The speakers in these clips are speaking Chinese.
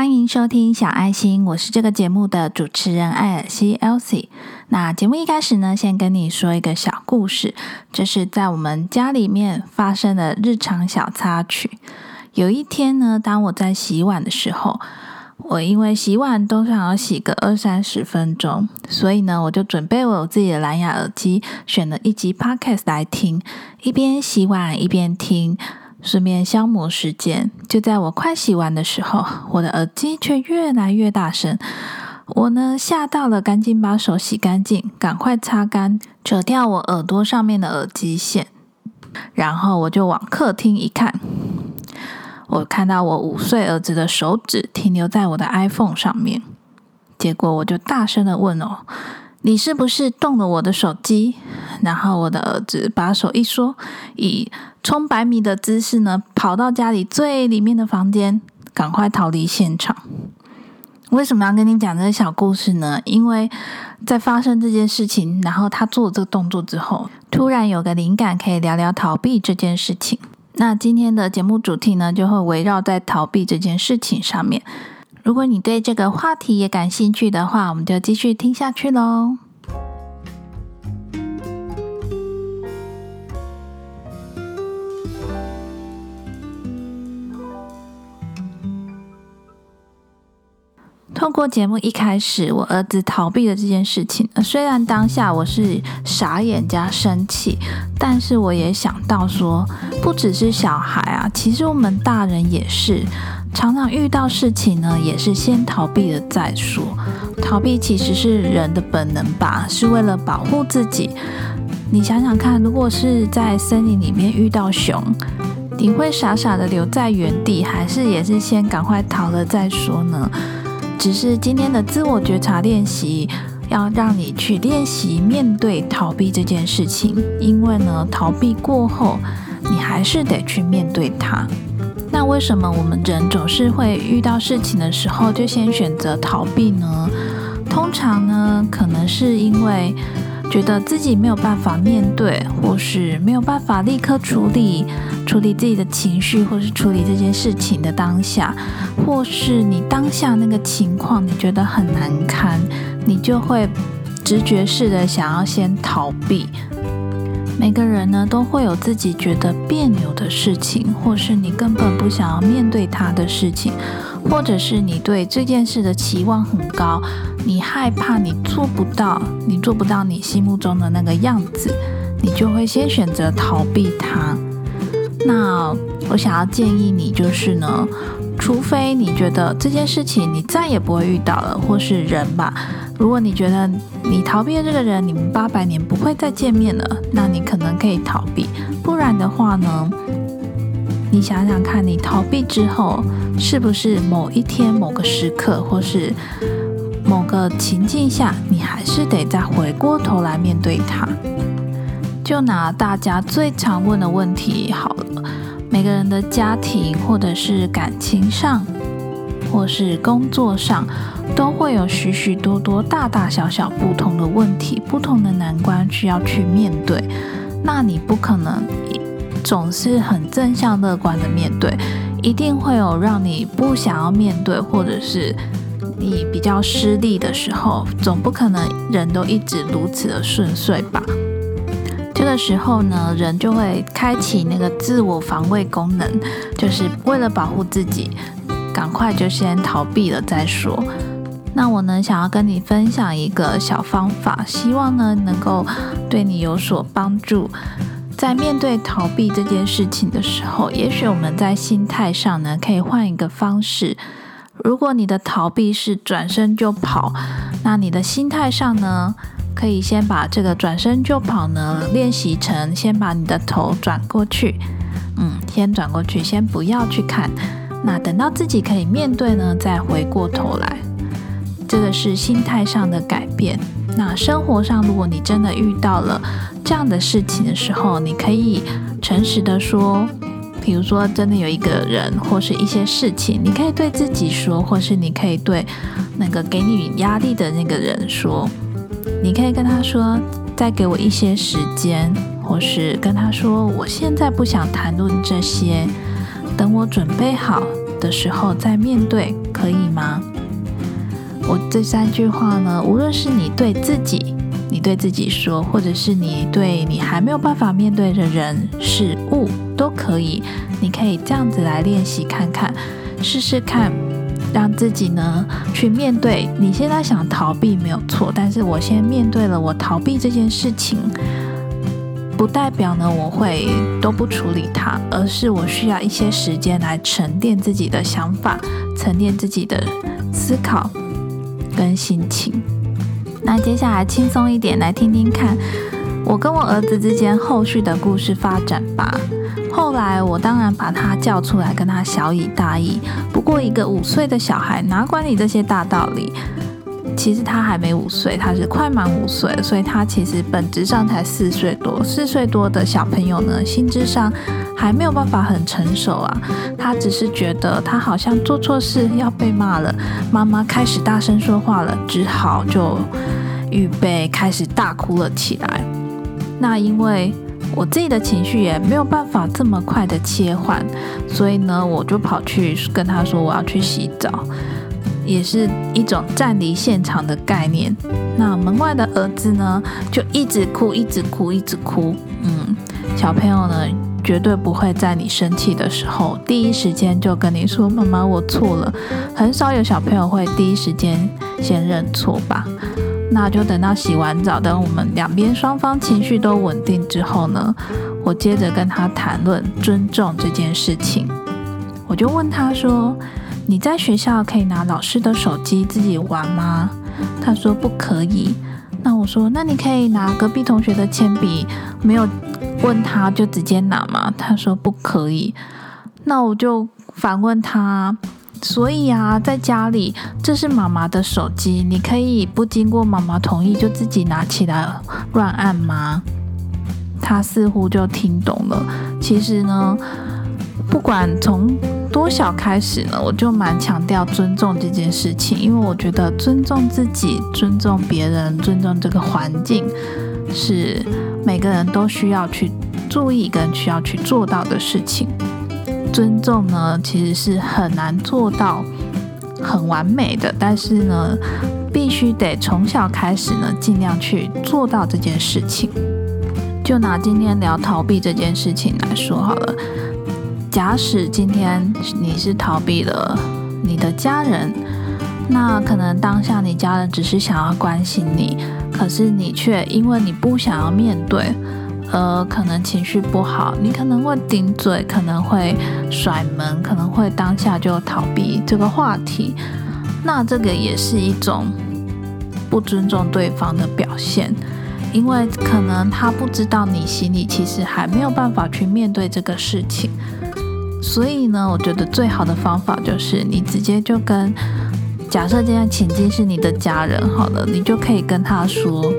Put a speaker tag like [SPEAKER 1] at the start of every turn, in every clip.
[SPEAKER 1] 欢迎收听小爱心，我是这个节目的主持人艾尔西 （Elsie）。那节目一开始呢，先跟你说一个小故事，这是在我们家里面发生的日常小插曲。有一天呢，当我在洗碗的时候，我因为洗碗都想要洗个二三十分钟，所以呢，我就准备我自己的蓝牙耳机，选了一集 Podcast 来听，一边洗碗一边听。顺便消磨时间。就在我快洗完的时候，我的耳机却越来越大声。我呢吓到了，赶紧把手洗干净，赶快擦干，扯掉我耳朵上面的耳机线。然后我就往客厅一看，我看到我五岁儿子的手指停留在我的 iPhone 上面。结果我就大声的问哦。你是不是动了我的手机？然后我的儿子把手一缩，以冲百米的姿势呢，跑到家里最里面的房间，赶快逃离现场。为什么要跟你讲这个小故事呢？因为在发生这件事情，然后他做这个动作之后，突然有个灵感，可以聊聊逃避这件事情。那今天的节目主题呢，就会围绕在逃避这件事情上面。如果你对这个话题也感兴趣的话，我们就继续听下去喽。透过节目一开始，我儿子逃避了这件事情。虽然当下我是傻眼加生气，但是我也想到说，不只是小孩啊，其实我们大人也是。常常遇到事情呢，也是先逃避了再说。逃避其实是人的本能吧，是为了保护自己。你想想看，如果是在森林里面遇到熊，你会傻傻的留在原地，还是也是先赶快逃了再说呢？只是今天的自我觉察练习，要让你去练习面对逃避这件事情，因为呢，逃避过后，你还是得去面对它。为什么我们人总是会遇到事情的时候就先选择逃避呢？通常呢，可能是因为觉得自己没有办法面对，或是没有办法立刻处理处理自己的情绪，或是处理这件事情的当下，或是你当下那个情况你觉得很难堪，你就会直觉式的想要先逃避。每个人呢都会有自己觉得别扭的事情，或是你根本不想要面对他的事情，或者是你对这件事的期望很高，你害怕你做不到，你做不到你心目中的那个样子，你就会先选择逃避它。那我想要建议你就是呢，除非你觉得这件事情你再也不会遇到了，或是人吧。如果你觉得你逃避的这个人，你们八百年不会再见面了，那你可能可以逃避。不然的话呢，你想想看，你逃避之后，是不是某一天、某个时刻，或是某个情境下，你还是得再回过头来面对他？就拿大家最常问的问题好了，每个人的家庭，或者是感情上，或是工作上。都会有许许多多大大小小不同的问题、不同的难关需要去面对。那你不可能总是很正向乐观的面对，一定会有让你不想要面对，或者是你比较失利的时候。总不可能人都一直如此的顺遂吧？这个时候呢，人就会开启那个自我防卫功能，就是为了保护自己，赶快就先逃避了再说。那我呢，想要跟你分享一个小方法，希望呢能够对你有所帮助。在面对逃避这件事情的时候，也许我们在心态上呢可以换一个方式。如果你的逃避是转身就跑，那你的心态上呢，可以先把这个转身就跑呢练习成先把你的头转过去，嗯，先转过去，先不要去看。那等到自己可以面对呢，再回过头来。这个是心态上的改变。那生活上，如果你真的遇到了这样的事情的时候，你可以诚实的说，比如说真的有一个人或是一些事情，你可以对自己说，或是你可以对那个给你压力的那个人说，你可以跟他说，再给我一些时间，或是跟他说，我现在不想谈论这些，等我准备好的时候再面对。可以吗？我这三句话呢，无论是你对自己，你对自己说，或者是你对你还没有办法面对的人事物，都可以。你可以这样子来练习看看，试试看，让自己呢去面对。你现在想逃避没有错，但是我先面对了我逃避这件事情，不代表呢我会都不处理它，而是我需要一些时间来沉淀自己的想法，沉淀自己的思考。跟心情，那接下来轻松一点，来听听看我跟我儿子之间后续的故事发展吧。后来我当然把他叫出来，跟他小以大义。不过一个五岁的小孩哪管你这些大道理？其实他还没五岁，他是快满五岁，所以他其实本质上才四岁多。四岁多的小朋友呢，心智上还没有办法很成熟啊。他只是觉得他好像做错事要被骂了，妈妈开始大声说话了，只好就预备开始大哭了起来。那因为我自己的情绪也没有办法这么快的切换，所以呢，我就跑去跟他说我要去洗澡。也是一种暂离现场的概念。那门外的儿子呢，就一直哭，一直哭，一直哭。嗯，小朋友呢，绝对不会在你生气的时候第一时间就跟你说：“妈妈，我错了。”很少有小朋友会第一时间先认错吧？那就等到洗完澡，等我们两边双方情绪都稳定之后呢，我接着跟他谈论尊重这件事情。我就问他说。你在学校可以拿老师的手机自己玩吗？他说不可以。那我说，那你可以拿隔壁同学的铅笔，没有问他就直接拿吗？他说不可以。那我就反问他，所以啊，在家里这是妈妈的手机，你可以不经过妈妈同意就自己拿起来乱按吗？他似乎就听懂了。其实呢，不管从多小开始呢？我就蛮强调尊重这件事情，因为我觉得尊重自己、尊重别人、尊重这个环境，是每个人都需要去注意跟需要去做到的事情。尊重呢，其实是很难做到很完美的，但是呢，必须得从小开始呢，尽量去做到这件事情。就拿今天聊逃避这件事情来说好了。假使今天你是逃避了你的家人，那可能当下你家人只是想要关心你，可是你却因为你不想要面对，呃可能情绪不好，你可能会顶嘴，可能会甩门，可能会当下就逃避这个话题。那这个也是一种不尊重对方的表现，因为可能他不知道你心里其实还没有办法去面对这个事情。所以呢，我觉得最好的方法就是你直接就跟假设今天情境是你的家人，好了，你就可以跟他说：“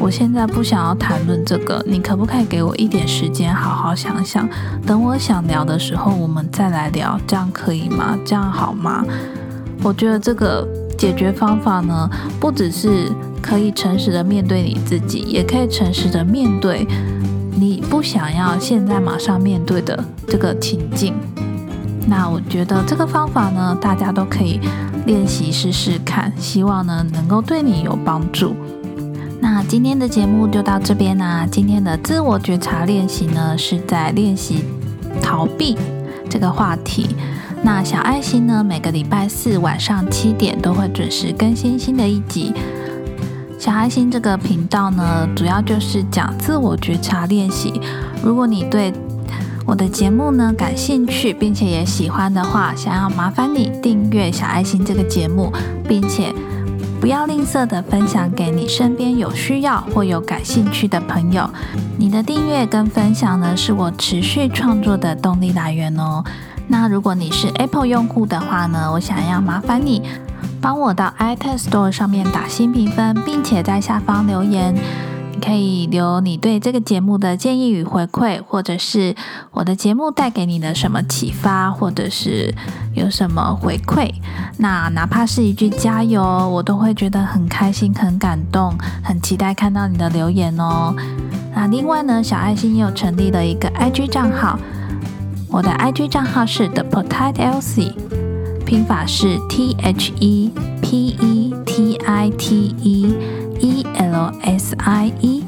[SPEAKER 1] 我现在不想要谈论这个，你可不可以给我一点时间好好想想？等我想聊的时候，我们再来聊，这样可以吗？这样好吗？”我觉得这个解决方法呢，不只是可以诚实的面对你自己，也可以诚实的面对。你不想要现在马上面对的这个情境，那我觉得这个方法呢，大家都可以练习试试看，希望呢能够对你有帮助。那今天的节目就到这边啦。今天的自我觉察练习呢，是在练习逃避这个话题。那小爱心呢，每个礼拜四晚上七点都会准时更新新的一集。小爱心这个频道呢，主要就是讲自我觉察练习。如果你对我的节目呢感兴趣，并且也喜欢的话，想要麻烦你订阅小爱心这个节目，并且不要吝啬的分享给你身边有需要或有感兴趣的朋友。你的订阅跟分享呢，是我持续创作的动力来源哦。那如果你是 Apple 用户的话呢，我想要麻烦你。帮我到 iTunes Store 上面打新评分，并且在下方留言。你可以留你对这个节目的建议与回馈，或者是我的节目带给你的什么启发，或者是有什么回馈。那哪怕是一句加油，我都会觉得很开心、很感动，很期待看到你的留言哦。那另外呢，小爱心又成立了一个 IG 账号，我的 IG 账号是 The Potato Elsie。拼法是 T H E P E T I T E S I E。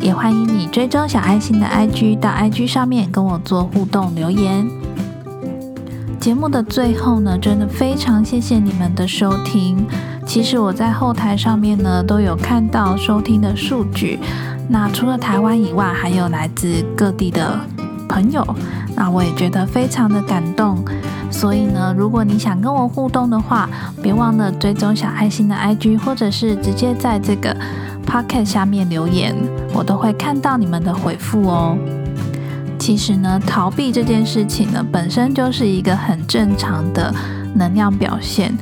[SPEAKER 1] 也欢迎你追踪小爱心的 IG，到 IG 上面跟我做互动留言。节目的最后呢，真的非常谢谢你们的收听。其实我在后台上面呢，都有看到收听的数据。那除了台湾以外，还有来自各地的朋友，那我也觉得非常的感动。所以呢，如果你想跟我互动的话，别忘了追踪小爱心的 IG，或者是直接在这个。Pocket 下面留言，我都会看到你们的回复哦。其实呢，逃避这件事情呢，本身就是一个很正常的能量表现，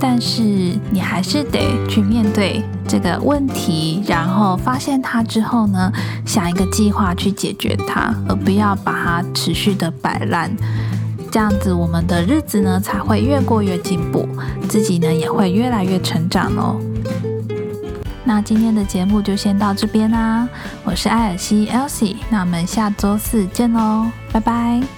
[SPEAKER 1] 但是你还是得去面对这个问题，然后发现它之后呢，想一个计划去解决它，而不要把它持续的摆烂。这样子，我们的日子呢才会越过越进步，自己呢也会越来越成长哦。那今天的节目就先到这边啦，我是艾尔西 Elsie，那我们下周四见喽，拜拜。